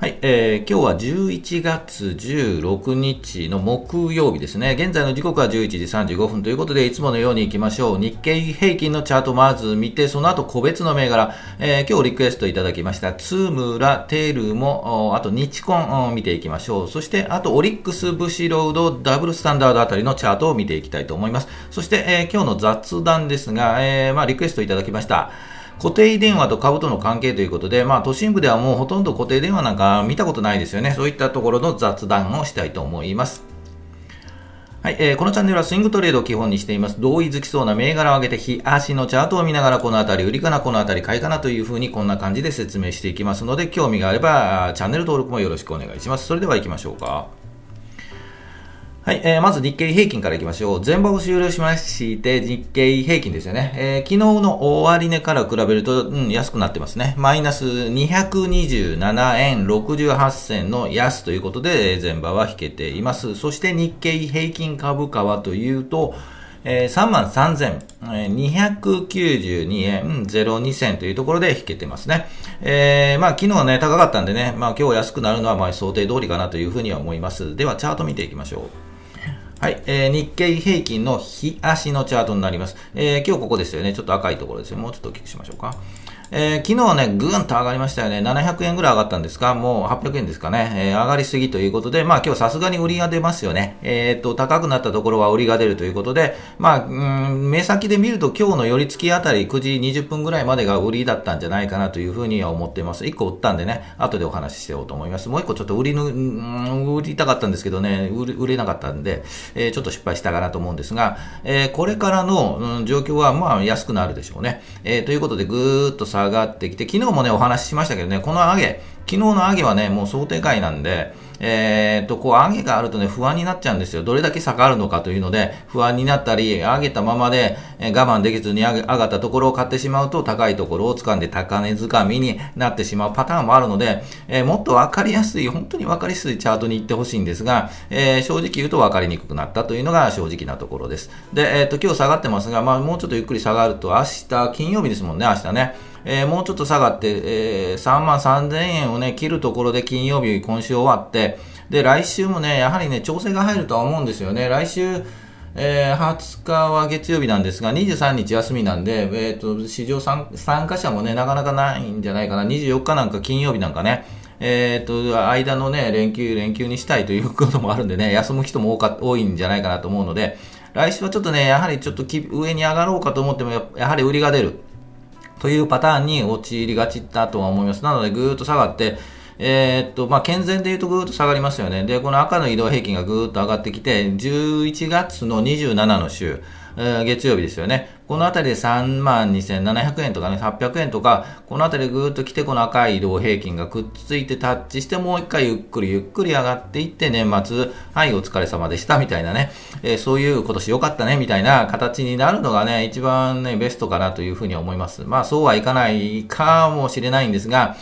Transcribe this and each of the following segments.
はい、えー、今日は11月16日の木曜日ですね。現在の時刻は11時35分ということで、いつものように行きましょう。日経平均のチャートまず見て、その後個別の銘柄、えー、今日リクエストいただきました、ツームラ、テールも、あと日コン見ていきましょう。そして、あとオリックス、ブシロード、ダブルスタンダードあたりのチャートを見ていきたいと思います。そして、えー、今日の雑談ですが、えー、まあ、リクエストいただきました。固定電話と株との関係ということで、まあ、都心部ではもうほとんど固定電話なんか見たことないですよね。そういったところの雑談をしたいと思います。はい、えー、このチャンネルはスイングトレードを基本にしています。同意づきそうな銘柄を上げて、日足のチャートを見ながら、このあたり売りかな、このあたり買いかなというふうに、こんな感じで説明していきますので、興味があれば、チャンネル登録もよろしくお願いします。それでは行きましょうか。はい、えー、まず日経平均からいきましょう。全場を終了しまして、日経平均ですよね。えー、昨日の終値から比べると、うん、安くなってますね。マイナス227円68銭の安ということで、全場は引けています。そして日経平均株価はというと、えー、33,292円02銭というところで引けてますね。えー、まあ昨日はね、高かったんでね、まあ今日安くなるのはまあ想定通りかなというふうには思います。では、チャート見ていきましょう。はい、えー、日経平均の日足のチャートになります。えー、今日ここですよね。ちょっと赤いところですよ。もうちょっと大きくしましょうか。えー、昨日ね、ぐんと上がりましたよね。700円ぐらい上がったんですか？もう800円ですかね。えー、上がりすぎということで、まあ今日さすがに売りが出ますよね。えー、っと、高くなったところは売りが出るということで、まあ、うん、目先で見ると今日の寄り付きあたり9時20分ぐらいまでが売りだったんじゃないかなというふうには思っています。1個売ったんでね、後でお話ししようと思います。もう1個ちょっと売りぬ、売りたかったんですけどね、売れなかったんで、えー、ちょっと失敗したかなと思うんですが、え、これからの、うん、状況はまあ安くなるでしょうね。え、ということでぐーっと下がってきて、昨日もね、お話ししましたけどね、この上げ、昨日の上げはね、もう想定外なんで、えー、と、こう、上げがあるとね、不安になっちゃうんですよ。どれだけ下がるのかというので、不安になったり、上げたままで、え、我慢できずに上がったところを買ってしまうと、高いところを掴んで高値掴みになってしまうパターンもあるので、えー、もっと分かりやすい、本当に分かりやすいチャートに行ってほしいんですが、えー、正直言うと分かりにくくなったというのが正直なところです。で、えっと、今日下がってますが、まあ、もうちょっとゆっくり下がると、明日、金曜日ですもんね、明日ね。えー、もうちょっと下がって、えー、3万3000円をね、切るところで金曜日、今週終わって、で、来週もね、やはりね、調整が入るとは思うんですよね。来週、えー、20日は月曜日なんですが、23日休みなんで、え、ー、と、市場参加者もね、なかなかないんじゃないかな。24日なんか金曜日なんかね、え、ー、と、間のね、連休、連休にしたいということもあるんでね、休む人も多か多いんじゃないかなと思うので、来週はちょっとね、やはりちょっと上に上がろうかと思っても、やはり売りが出る。というパターンに陥りがちだとは思います。なので、ぐーっと下がって、えー、っと、まあ、健全で言うとぐーっと下がりますよね。で、この赤の移動平均がぐーっと上がってきて、11月の27の週、月曜日ですよね。このあたりで3万2700円とかね、800円とか、このあたりでぐーっと来て、この赤い移動平均がくっついてタッチして、もう一回ゆっくりゆっくり上がっていって、年末、はい、お疲れ様でした、みたいなね、えー、そういう今年良かったね、みたいな形になるのがね、一番ね、ベストかなというふうに思います。まあ、そうはいかないかもしれないんですが、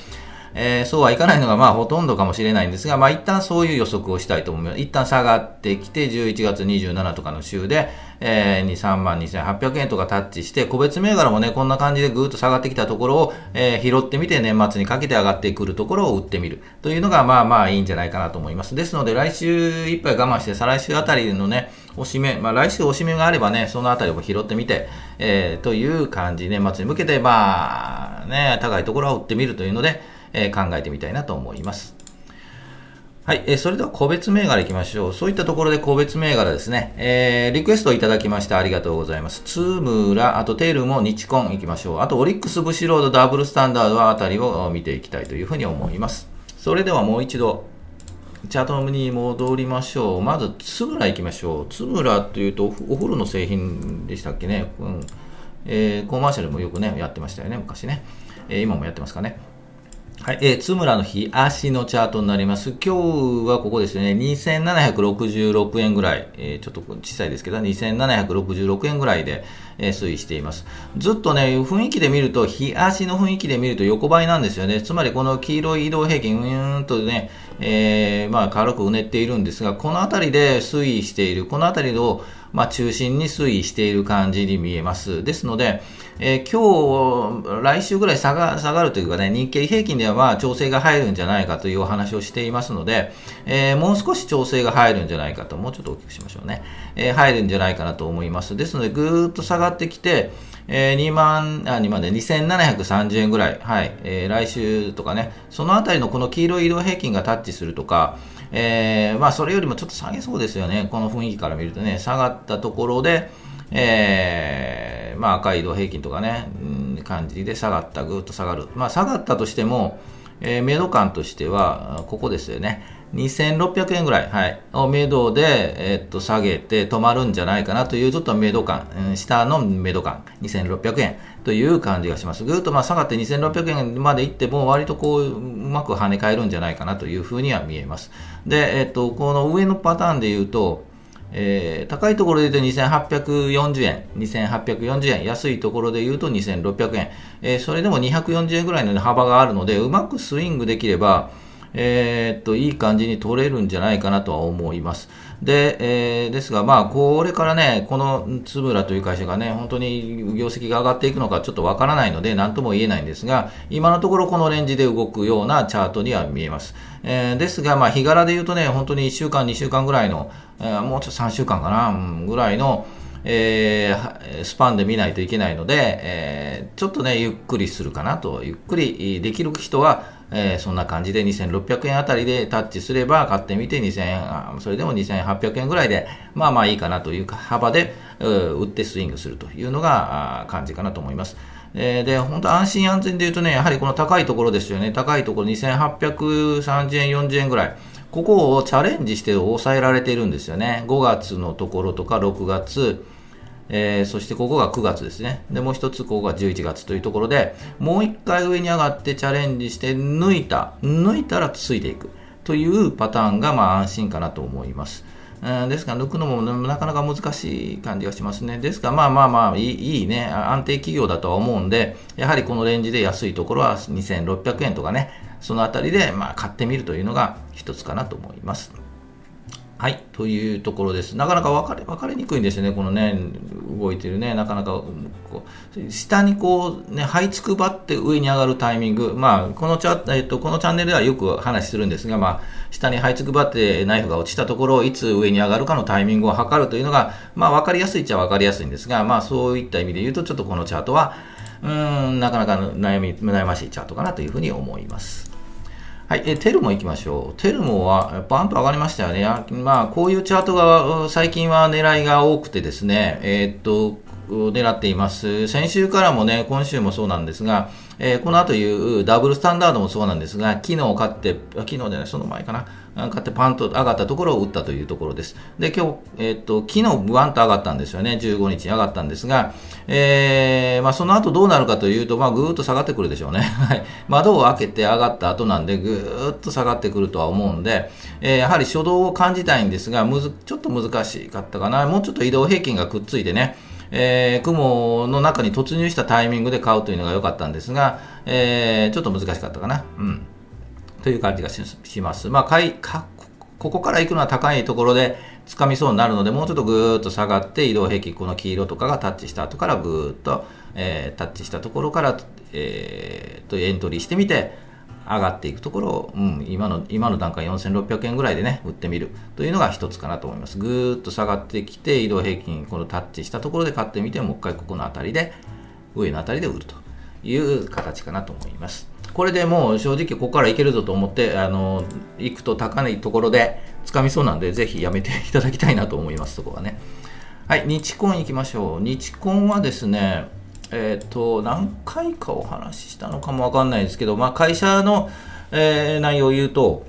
えー、そうはいかないのがまあほとんどかもしれないんですが、まあ一旦そういう予測をしたいと思います。一旦下がってきて、11月27とかの週で、えー、2、3万2800円とかタッチして、個別銘柄もね、こんな感じでぐーっと下がってきたところを、えー、拾ってみて、年末にかけて上がってくるところを売ってみるというのが、まあまあいいんじゃないかなと思います。ですので、来週いっぱい我慢して、再来週あたりのね、おしめ、まあ来週おしめがあればね、そのあたりも拾ってみて、えー、という感じ、年末に向けて、まあね、高いところを売ってみるというので、え考えてみたいなと思います。はい、えー、それでは個別銘柄いきましょう。そういったところで個別銘柄ですね。えー、リクエストいただきましてありがとうございます。ツームラ、あとテールも日コンいきましょう。あとオリックスブシロードダブルスタンダードはあたりを見ていきたいというふうに思います。それではもう一度、チャートに戻りましょう。まず、ツムラいきましょう。ツムラというとお風呂の製品でしたっけね。うん。えー、コマーシャルもよくね、やってましたよね、昔ね。えー、今もやってますかね。はい、えー、津村の日足のチャートになります。今日はここですね、2766円ぐらい、えー、ちょっと小さいですけど、2766円ぐらいで、えー、推移しています。ずっとね、雰囲気で見ると、日足の雰囲気で見ると横ばいなんですよね。つまりこの黄色い移動平均、うーんとね、えー、まあ軽くうねっているんですが、この辺りで推移している、この辺りをまあ、中心に推移している感じに見えます。ですので、えー、今日、来週ぐらい下が下がるというかね、日経平均ではまあ調整が入るんじゃないかというお話をしていますので、えー、もう少し調整が入るんじゃないかと、もうちょっと大きくしましょうね。えー、入るんじゃないかなと思います。ですので、ぐーっと下がってきて、えー、2万、あ、2万で2730円ぐらい、はい、えー、来週とかね、そのあたりのこの黄色い移動平均がタッチするとか、えー、まあ、それよりもちょっと下げそうですよね、この雰囲気から見るとね、下がったところで、えー、まあ、赤い移動平均とかね、うん、感じで下がった、ぐっと下がる。まあ、下がったとしても、えー、メド感としては、ここですよね。2600円ぐらい、はい、をメドで、えー、っと下げて止まるんじゃないかなというちょっとメド感、うん、下のメド感、2600円という感じがします。ぐっとまあ下がって2600円までいっても割とこううまく跳ね返るんじゃないかなというふうには見えます。で、えー、っとこの上のパターンで言うと、えー、高いところで言うと2840円、2840円、安いところで言うと2600円、えー、それでも240円ぐらいの幅があるので、うまくスイングできれば、えー、っと、いい感じに取れるんじゃないかなとは思います。で、えー、ですが、まあ、これからね、このつぶらという会社がね、本当に業績が上がっていくのかちょっとわからないので、なんとも言えないんですが、今のところこのレンジで動くようなチャートには見えます。えー、ですが、まあ、日柄で言うとね、本当に1週間、2週間ぐらいの、えー、もうちょっと3週間かな、うん、ぐらいの、えー、スパンで見ないといけないので、えー、ちょっとね、ゆっくりするかなと、ゆっくりできる人は、えー、そんな感じで2600円あたりでタッチすれば買ってみて2000円、それでも2800円ぐらいで、まあまあいいかなという幅で、売ってスイングするというのが感じかなと思います。えー、で、本当安心安全で言うとね、やはりこの高いところですよね。高いところ2830円、40円ぐらい。ここをチャレンジして抑えられているんですよね。5月のところとか6月、えー、そしてここが9月ですね。で、もう一つここが11月というところで、もう一回上に上がってチャレンジして抜いた、抜いたらついていくというパターンがまあ安心かなと思います。ですから抜くのもなかなか難しい感じがしますね。ですからまあまあまあいいいいね、安定企業だとは思うんで、やはりこのレンジで安いところは2600円とかね、そのあたりでまあ買ってみるというのが一つかなと思います。はい、というところです。なかなか分かれ分かりにくいんですよね、このね、動いてるね、なかなかこう下にこう、ね、這いつくばって上に上がるタイミング、まあ、このチャえっと、このチャンネルではよく話するんですが、まあ、下に這いつくばってナイフが落ちたところを、いつ上に上がるかのタイミングを測るというのが、まあ、分かりやすいっちゃ分かりやすいんですが、まあ、そういった意味で言うと、ちょっとこのチャートは、うん、なかなか悩み悩ましいチャートかなというふうに思います。はい、えテルモ行きましょう。テルモはバンと上がりましたよね。まあ、こういうチャートが最近は狙いが多くてですね、えー、っと、狙っています。先週からもね、今週もそうなんですが、えー、この後いうダブルスタンダードもそうなんですが、昨日買って、昨日じゃない、その前かな、買ってパンと上がったところを打ったというところです。で、今日、えー、っと、昨日ワンと上がったんですよね。15日に上がったんですが、えー、まあ、その後どうなるかというと、まあ、ぐーっと下がってくるでしょうね。はい。窓を開けて上がった後なんで、ぐーっと下がってくるとは思うんで、えー、やはり初動を感じたいんですが、むず、ちょっと難しかったかな。もうちょっと移動平均がくっついてね、えー、雲の中に突入したタイミングで買うというのが良かったんですが、えー、ちょっと難しかったかな。うん。という感じがします。まあ、買い、か、ここから行くのは高いところで掴みそうになるので、もうちょっとぐーっと下がって移動平均、この黄色とかがタッチした後からぐーっと、えー、タッチしたところから、えー、とエントリーしてみて、上がっていくところを、うん、今の今の段階4600円ぐらいでね、売ってみるというのが一つかなと思います。ぐーっと下がってきて、移動平均、このタッチしたところで買ってみて、もう一回ここの辺りで、上の辺りで売るという形かなと思います。これでもう正直ここからいけるぞと思って、あの、行くと高いところで掴みそうなんで、ぜひやめていただきたいなと思います、そこはね。はい、日コン行きましょう。日コンはですね、えっ、ー、と、何回かお話ししたのかもわかんないですけど、まあ、会社の、えー、内容を言うと、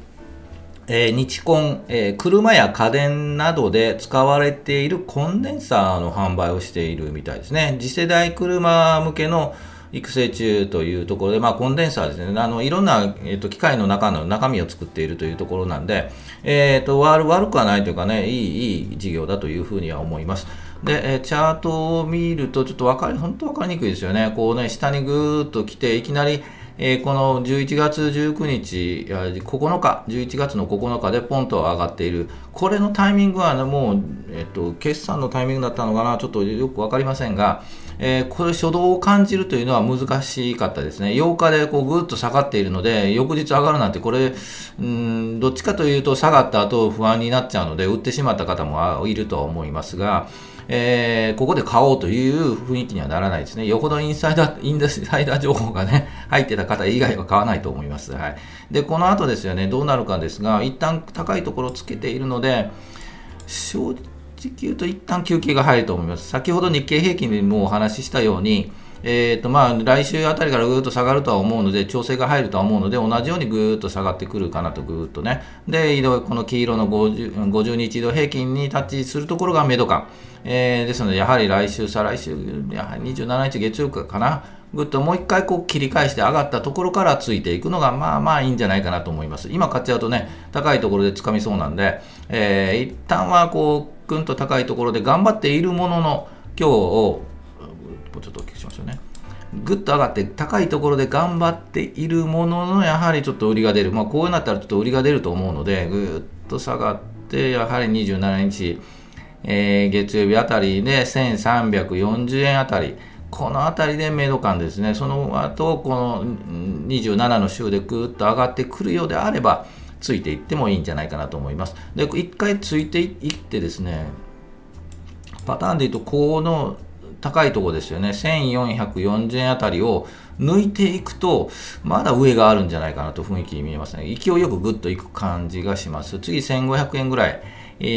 えー、日コン、えー、車や家電などで使われているコンデンサーの販売をしているみたいですね。次世代車向けの、育成中というところで、まあ、コンデンサーですね、あのいろんな、えーと、機械の中の中身を作っているというところなんで、えーと、悪悪くはないというかねいい、いい事業だというふうには思います。で、えチャートを見ると、ちょっと分かり、本当分かりにくいですよね。こうね、下にぐーっと来て、いきなり、えー、この11月19日、9日、11月の9日でポンと上がっている、これのタイミングは、ね、もう、えっと、決算のタイミングだったのかな、ちょっとよく分かりませんが、えー、これ、初動を感じるというのは難しかったですね。8日でこうぐっと下がっているので、翌日上がるなんて、これ、うん、どっちかというと、下がった後不安になっちゃうので、売ってしまった方もいるとは思いますが、えー、ここで買おうという雰囲気にはならないですね。よほどインサイダー、インサイダー情報がね、入ってた方以外は買わないと思います。はい。で、この後ですよね、どうなるかですが、一旦高いところをつけているので、正直言うと一旦休憩が入ると思います。先ほど日経平均でもお話ししたように、えーとまあ、来週あたりからぐーっと下がるとは思うので、調整が入るとは思うので、同じようにぐーっと下がってくるかなと、ぐーっとね。で、移動、この黄色の 50, 50日移動平均にタッチするところが目処感。えー、ですので、やはり来週、再来週、やはり27日月曜日かな。ぐっともう一回こう切り返して上がったところからついていくのがまあまあいいんじゃないかなと思います。今買っちゃうとね、高いところで掴みそうなんで、えー、一旦はこう、ぐんと高いところで頑張っているものの、今日を、ちょっと大きしましょうね。ぐっと上がって高いところで頑張っているものの、やはりちょっと売りが出る。まあこうなったらちょっと売りが出ると思うので、ぐっと下がって、やはり27日、えー、月曜日あたりで1340円あたり、このあたりでメイド感ですね、その後この27の週でぐっと上がってくるようであれば、ついていってもいいんじゃないかなと思います。で、一回ついていってですね、パターンで言うと、この高いとこですよね、1440円あたりを抜いていくと、まだ上があるんじゃないかなと雰囲気に見えますね。勢いよくぐっといく感じがします。次1500円ぐらい。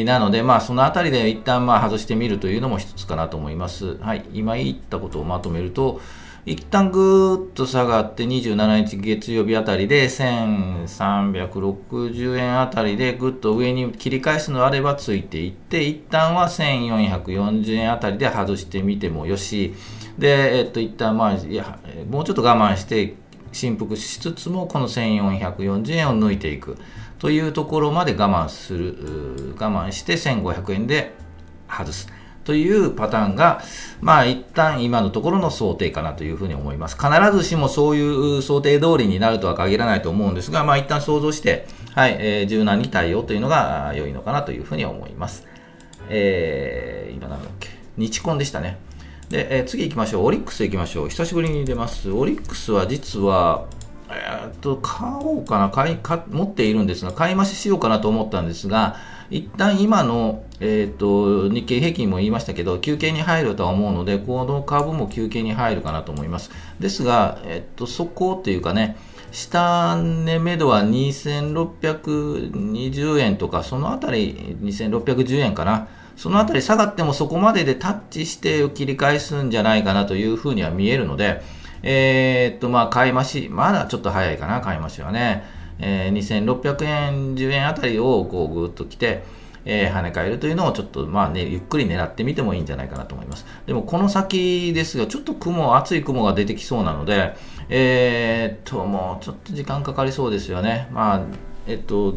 なので、まあ、そのあたりで一旦まあ外してみるというのも一つかなと思います。はい、今言ったことをまとめると、一旦ぐーっと下がって27日月曜日あたりで1360円あたりでぐっと上に切り返すのであればついていって一旦は1440円あたりで外してみてもよし。で、えっと、一旦まあいやもうちょっと我慢して振幅しつつもこの1440円を抜いていく。というところまで我慢する我慢して1500円で外す。というパターンが、まあ一旦今のところの想定かなというふうに思います。必ずしもそういう想定通りになるとは限らないと思うんですが、まあ一旦想像して、はい、えー、柔軟に対応というのが良いのかなというふうに思います。えー、今なんだっけ、日コンでしたね。で、えー、次行きましょう。オリックス行きましょう。久しぶりに出ます。オリックスは実は、と、買おうかな買いか、持っているんですが、買い増ししようかなと思ったんですが、一旦今の、えーと、日経平均も言いましたけど、休憩に入るとは思うので、この株も休憩に入るかなと思います。ですが、えーと、そこというかね、下値目処は2620円とか、そのあたり2610円かな。そのあたり下がってもそこまででタッチして切り返すんじゃないかなというふうには見えるので、えー、っと、まあ、買い増し、まだちょっと早いかな、買い増しはね。えー、2600円、10円あたりをこうぐっと来て、えー、跳ね返るというのをちょっと、まあね、ゆっくり狙ってみてもいいんじゃないかなと思います。でもこの先ですが、ちょっと雲、厚い雲が出てきそうなので、えー、っと、もうちょっと時間かかりそうですよね。まあえっと、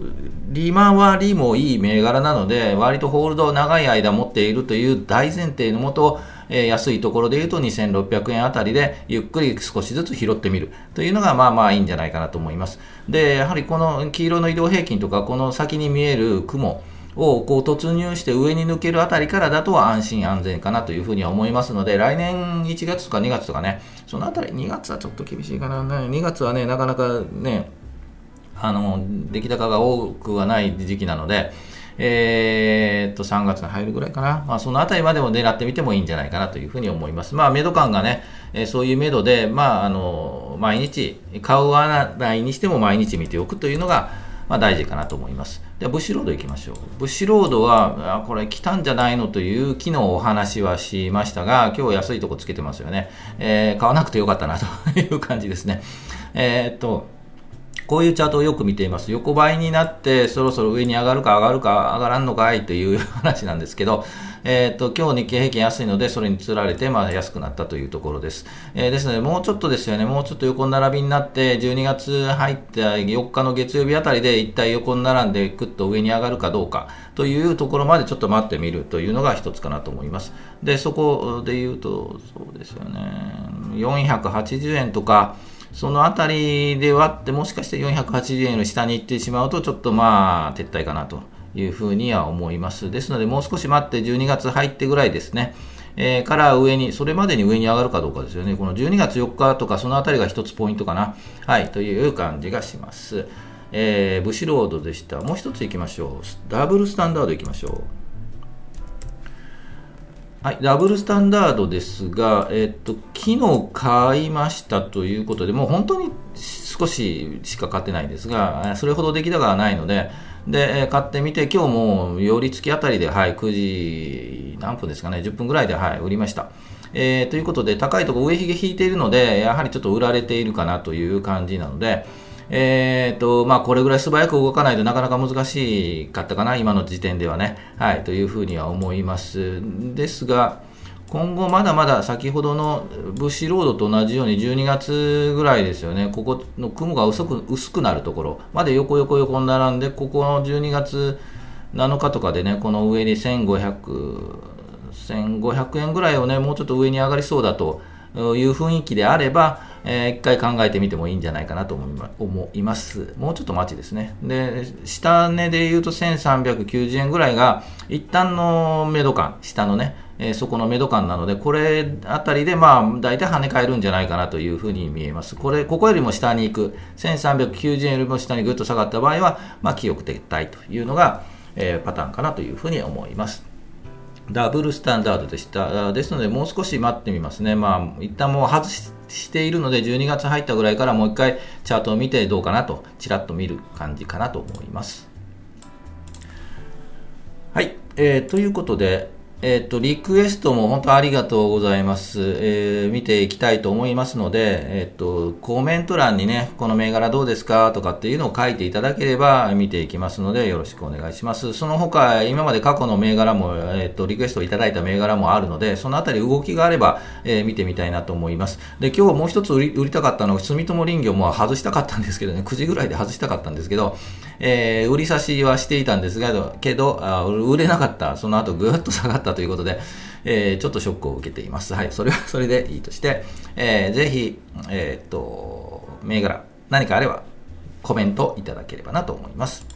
利回りもいい銘柄なので、割とホールドを長い間持っているという大前提のもと、え、安いところで言うと2600円あたりでゆっくり少しずつ拾ってみるというのがまあまあいいんじゃないかなと思います。で、やはりこの黄色の移動平均とか、この先に見える雲、をこう突入して上に抜けるあたりからだと安心安全かなというふうには思いますので、来年1月とか2月とかね、そのあたり、2月はちょっと厳しいかな、2月はね、なかなかね、あの、出来高が多くはない時期なので、えー、っと、3月に入るぐらいかな。まあ、そのあたりまでも狙ってみてもいいんじゃないかなというふうに思います。まあ、メド感がね、えー、そういうメドで、まあ、あの、毎日、買うはないにしても毎日見ておくというのが、まあ、大事かなと思います。で、ブッシュロード行きましょう。ブッシュロードは、あこれ来たんじゃないのという昨日お話はしましたが、今日安いとこつけてますよね。えー、買わなくてよかったなという感じですね。えー、っと、こういうチャートをよく見ています。横ばいになって、そろそろ上に上がるか上がるか上がらんのかい？という話なんですけど、えっ、ー、と、今日日経平均安いので、それにつられて、まあ、安くなったというところです。えー、ですので、もうちょっとですよね、もうちょっと横並びになって、12月入った4日の月曜日あたりで、一体横に並んで、ぐっと上に上がるかどうかというところまでちょっと待ってみるというのが一つかなと思います。で、そこで言うと、そうですよね、480円とか、そのあたりで割って、もしかして480円の下に行ってしまうと、ちょっとまあ、撤退かなというふうには思います。ですので、もう少し待って、12月入ってぐらいですね。えー、から上に、それまでに上に上がるかどうかですよね。この12月4日とか、そのあたりが一つポイントかな。はい、という感じがします。えー、ブシロードでした。もう一つ行きましょう。ダブルスタンダード行きましょう。はい、ダブルスタンダードですが、えっと、昨日買いましたということで、もう本当に少ししか買ってないんですが、それほど出来高がないので、で、買ってみて、今日も寄り付きあたりで、はい、9時何分ですかね、10分ぐらいで、はい、売りました。えー、ということで、高いところ上髭引いているので、やはりちょっと売られているかなという感じなので、えーとまあ、これぐらい素早く動かないとなかなか難しかったかな、今の時点ではね、はい、というふうには思います。ですが、今後まだまだ先ほどのブッシロードと同じように12月ぐらいですよね、ここの雲が薄く薄くなるところ。まで横横横に並んで、ここの12月7日とかでね、この上に1500、1500円ぐらいをね、もうちょっと上に上がりそうだという雰囲気であれば、えー、一回考えてみてもいいんじゃないかなと思います。もうちょっと待ちですね。で、下値で言うと1390円ぐらいが、一旦のメド感、下のね、えー、そこのメド感なので、これあたりで、まあ、大体跳ね返るんじゃないかなというふうに見えます。これ、ここよりも下に行く、1390円よりも下にぐっと下がった場合は、まあ、清く撤退というのが、えー、パターンかなというふうに思います。ダブルスタンダードでした。ですので、もう少し待ってみますね。まあ、一旦もう外しているので、12月入ったぐらいからもう一回チャートを見てどうかなと、ちらっと見る感じかなと思います。はい。えー、ということで、えっ、と、リクエストも本当ありがとうございます。えー、見ていきたいと思いますので、えっ、と、コメント欄にね、この銘柄どうですかとかっていうのを書いていただければ見ていきますので、よろしくお願いします。その他、今まで過去の銘柄も、えっ、と、リクエストいただいた銘柄もあるので、そのあたり動きがあれば、えー、見てみたいなと思います。で、今日もう一つ売り売りたかったのは、住友林業も外したかったんですけどね、9時ぐらいで外したかったんですけど、えー、売り差しはしていたんですが、けど、あ売れなかった。その後ぐっと下がったということで、えー、ちょっとショックを受けています。はい、それは それでいいとして、えー、ぜひ、えー、っと、銘柄、何かあればコメントいただければなと思います。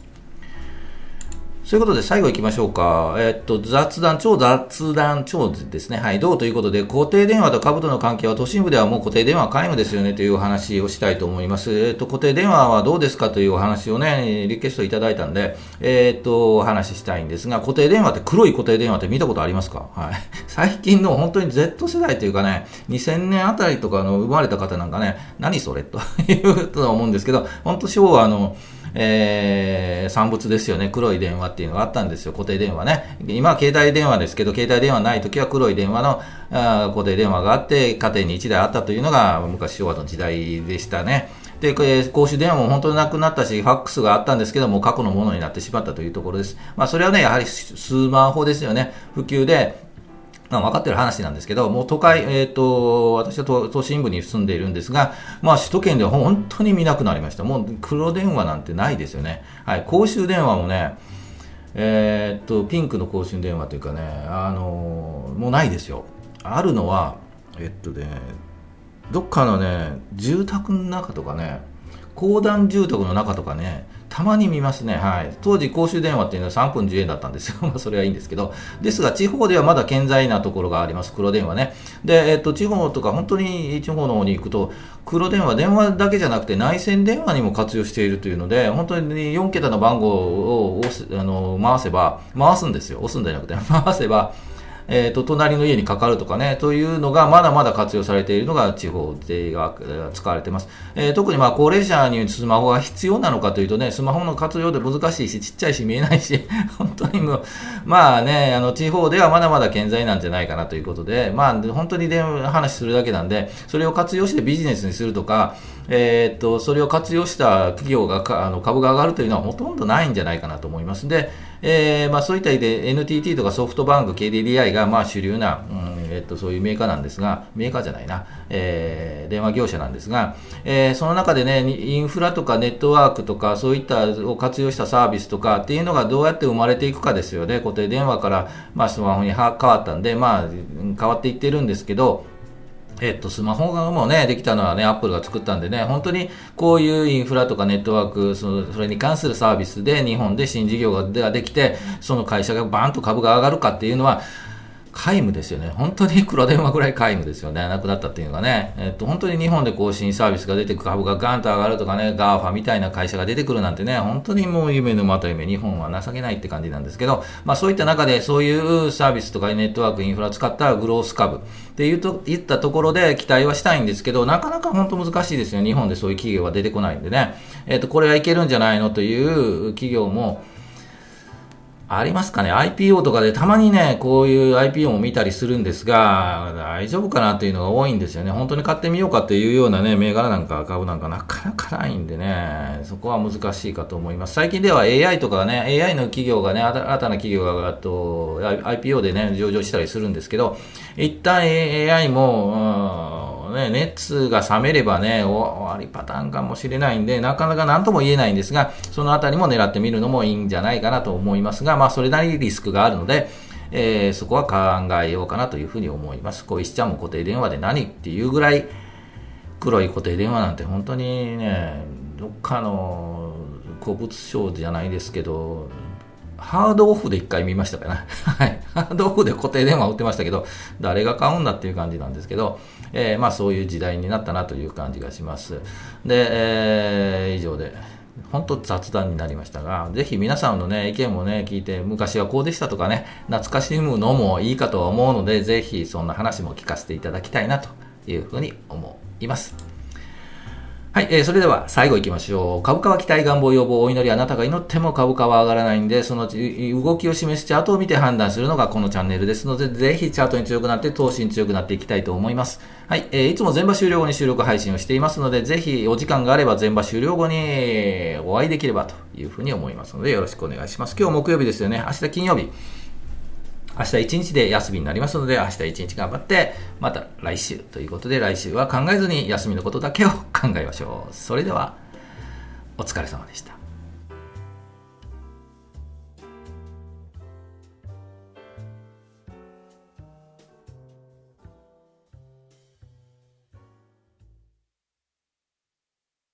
そういうことで最後行きましょうか。えっと、雑談、超雑談、超ですね。はい、どうということで、固定電話と株との関係は都心部ではもう固定電話皆無ですよねというお話をしたいと思います。えっと、固定電話はどうですかというお話をね、リクエストいただいたんで、えっと、お話ししたいんですが、固定電話って黒い固定電話って見たことありますか？はい。最近の本当に Z 世代というかね、2000年あたりとかの生まれた方なんかね、何それ？というとは思うんですけど、本当昭和の、えー、産物ですよね、黒い電話っていうのがあったんですよ、固定電話ね。今は携帯電話ですけど、携帯電話ないときは黒い電話のあ固定電話があって、家庭に1台あったというのが昔昭和の時代でしたね。で、公衆電話も本当になくなったし、ファックスがあったんですけども、過去のものになってしまったというところです。まあ、それはね、やはりスマホですよね。普及で、分かってる話なんですけど、もう都会、えっ、ー、と、私は都心部に住んでいるんですが、まあ、首都圏では本当に見なくなりました。もう黒電話なんてないですよね。はい、公衆電話もね、えっ、と、ピンクの公衆電話というかね、あのもうないですよ。あるのは、えっとね、どっかのね、住宅の中とかね、公団住宅の中とかね、たまに見ますね。はい。当時、公衆電話っていうのは3分10円だったんですよ。まあ、それはいいんですけど。ですが、地方ではまだ健在なところがあります。黒電話ね。で、えっと、地方とか、本当に地方の方に行くと、黒電話、電話だけじゃなくて内線電話にも活用しているというので、本当に4桁の番号を押すあの回せば、回すんですよ。押すんじゃなくて、回せば、えっ、と、隣の家にかかるとかね、というのがまだまだ活用されているのが地方で使われてます。えー、特にまあ高齢者にスマホが必要なのかというとね、スマホの活用で難しいし、ちっちゃいし見えないし、本当にもう、まあね、あの、地方ではまだまだ健在なんじゃないかなということで、まあ、本当に電話話するだけなんで、それを活用してビジネスにするとか、えー、っと、それを活用した企業があの株が上がるというのはほとんどないんじゃないかなと思います。で、えー、まあ、そういった意味で NTT とかソフトバンク、KDDI がまあ主流な、うんえ、っとそういうメーカーなんですが、メーカーじゃないな、えー、電話業者なんですが、えー、その中でね、インフラとかネットワークとか、そういったを活用したサービスとかっていうのがどうやって生まれていくかですよね。固定電話から、まあ、スマホに変わったんで、まあ、変わっていってるんですけど、えっと、スマホがもうね、できたのはね、アップルが作ったんでね、本当にこういうインフラとかネットワーク、そのそれに関するサービスで日本で新事業ができて、その会社がバーンと株が上がるかっていうのは、皆無ですよね。本当に黒電話ぐらい皆無ですよね。なくなったっていうのがね。えっと、本当に日本で通信サービスが出てく株がガンと上がるとかね、 GAFA みたいな会社が出てくるなんてね、本当にもう夢のまた夢、日本は情けないって感じなんですけど、まあそういった中でそういうサービスとかネットワーク、インフラ使ったグロース株っていうと、言ったところで期待はしたいんですけど、なかなか本当難しいですよ。日本でそういう企業は出てこないんでね。えっと、これはいけるんじゃないのという企業も、ありますかね ?IPO とかでたまにね、こういう IPO も見たりするんですが、大丈夫かなっていうのが多いんですよね。本当に買ってみようかっていうようなね、銘柄なんか株なんかなかなかないんでね、そこは難しいかと思います。最近では AI とかね、AI の企業がね、新たな企業がと IPO でね、上場したりするんですけど、一旦 AI も、ね、熱が冷めればね、終わりパターンかもしれないんで、なかなか何とも言えないんですが、そのあたりも狙ってみるのもいいんじゃないかなと思いますが、まあ、それなりにリスクがあるので、えー、そこは考えようかなというふうに思います。小石ちゃんも固定電話で何っていうぐらい、黒い固定電話なんて本当にね、どっかの古物商じゃないですけど、ハードオフで一回見ましたかな。はい。ハードオフで固定電話売ってましたけど、誰が買うんだっていう感じなんですけど、えー、まあそういう時代になったなという感じがします。で、えー、以上で。本当雑談になりましたが、ぜひ皆さんのね、意見もね、聞いて、昔はこうでしたとかね、懐かしむのもいいかとは思うので、ぜひそんな話も聞かせていただきたいなというふうに思います。はい、えー、それでは最後行きましょう。株価は期待、願望、要望、お祈り、あなたが祈っても株価は上がらないんで、その動きを示すチャートを見て判断するのがこのチャンネルですので、ぜひチャートに強くなって、投資に強くなっていきたいと思います。はい、えー、いつも全場終了後に収録配信をしていますので、ぜひお時間があれば全場終了後にお会いできればというふうに思いますので、よろしくお願いします。今日木曜日ですよね。明日金曜日。明日一日で休みになりますので、明日一日頑張って、また来週ということで、来週は考えずに休みのことだけを考えましょう。それでは、お疲れ様でした。